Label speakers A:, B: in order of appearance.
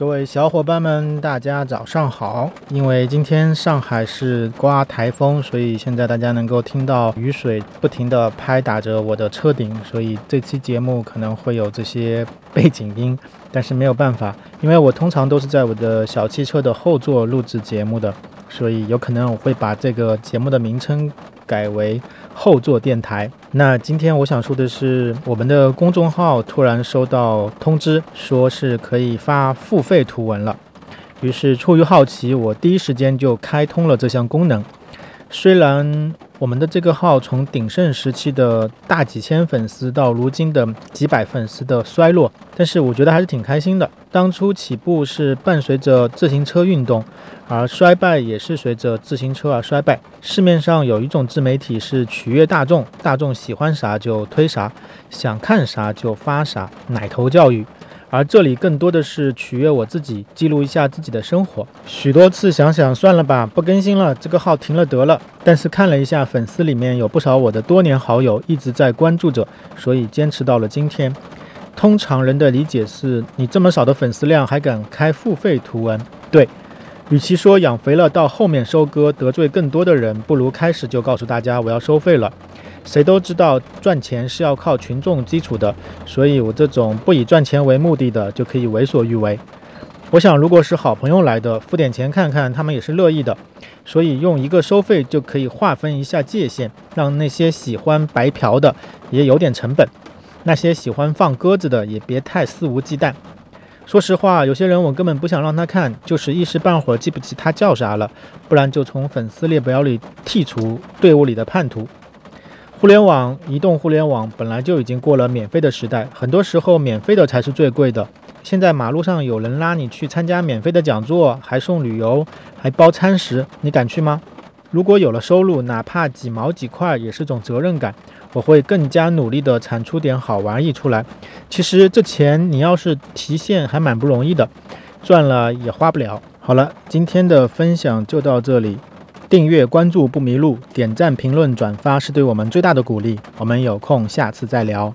A: 各位小伙伴们，大家早上好！因为今天上海是刮台风，所以现在大家能够听到雨水不停地拍打着我的车顶，所以这期节目可能会有这些背景音，但是没有办法，因为我通常都是在我的小汽车的后座录制节目的，所以有可能我会把这个节目的名称改为后座电台。那今天我想说的是，我们的公众号突然收到通知，说是可以发付费图文了。于是出于好奇，我第一时间就开通了这项功能。虽然我们的这个号从鼎盛时期的大几千粉丝到如今的几百粉丝的衰落，但是我觉得还是挺开心的。当初起步是伴随着自行车运动，而衰败也是随着自行车而衰败。市面上有一种自媒体是取悦大众，大众喜欢啥就推啥，想看啥就发啥，奶头教育。而这里更多的是取悦我自己，记录一下自己的生活。许多次想想算了吧，不更新了，这个号停了得了。但是看了一下粉丝里面有不少我的多年好友一直在关注着，所以坚持到了今天。通常人的理解是你这么少的粉丝量还敢开付费图文？对，与其说养肥了到后面收割得罪更多的人，不如开始就告诉大家我要收费了。谁都知道赚钱是要靠群众基础的，所以我这种不以赚钱为目的的就可以为所欲为。我想，如果是好朋友来的，付点钱看看，他们也是乐意的。所以用一个收费就可以划分一下界限，让那些喜欢白嫖的也有点成本，那些喜欢放鸽子的也别太肆无忌惮。说实话，有些人我根本不想让他看，就是一时半会儿记不起他叫啥了，不然就从粉丝列表里剔除队伍里的叛徒。互联网，移动互联网本来就已经过了免费的时代，很多时候免费的才是最贵的。现在马路上有人拉你去参加免费的讲座，还送旅游，还包餐食，你敢去吗？如果有了收入，哪怕几毛几块也是种责任感，我会更加努力的产出点好玩意出来。其实这钱你要是提现还蛮不容易的，赚了也花不了。好了，今天的分享就到这里。订阅关注不迷路，点赞评论转发是对我们最大的鼓励。我们有空下次再聊。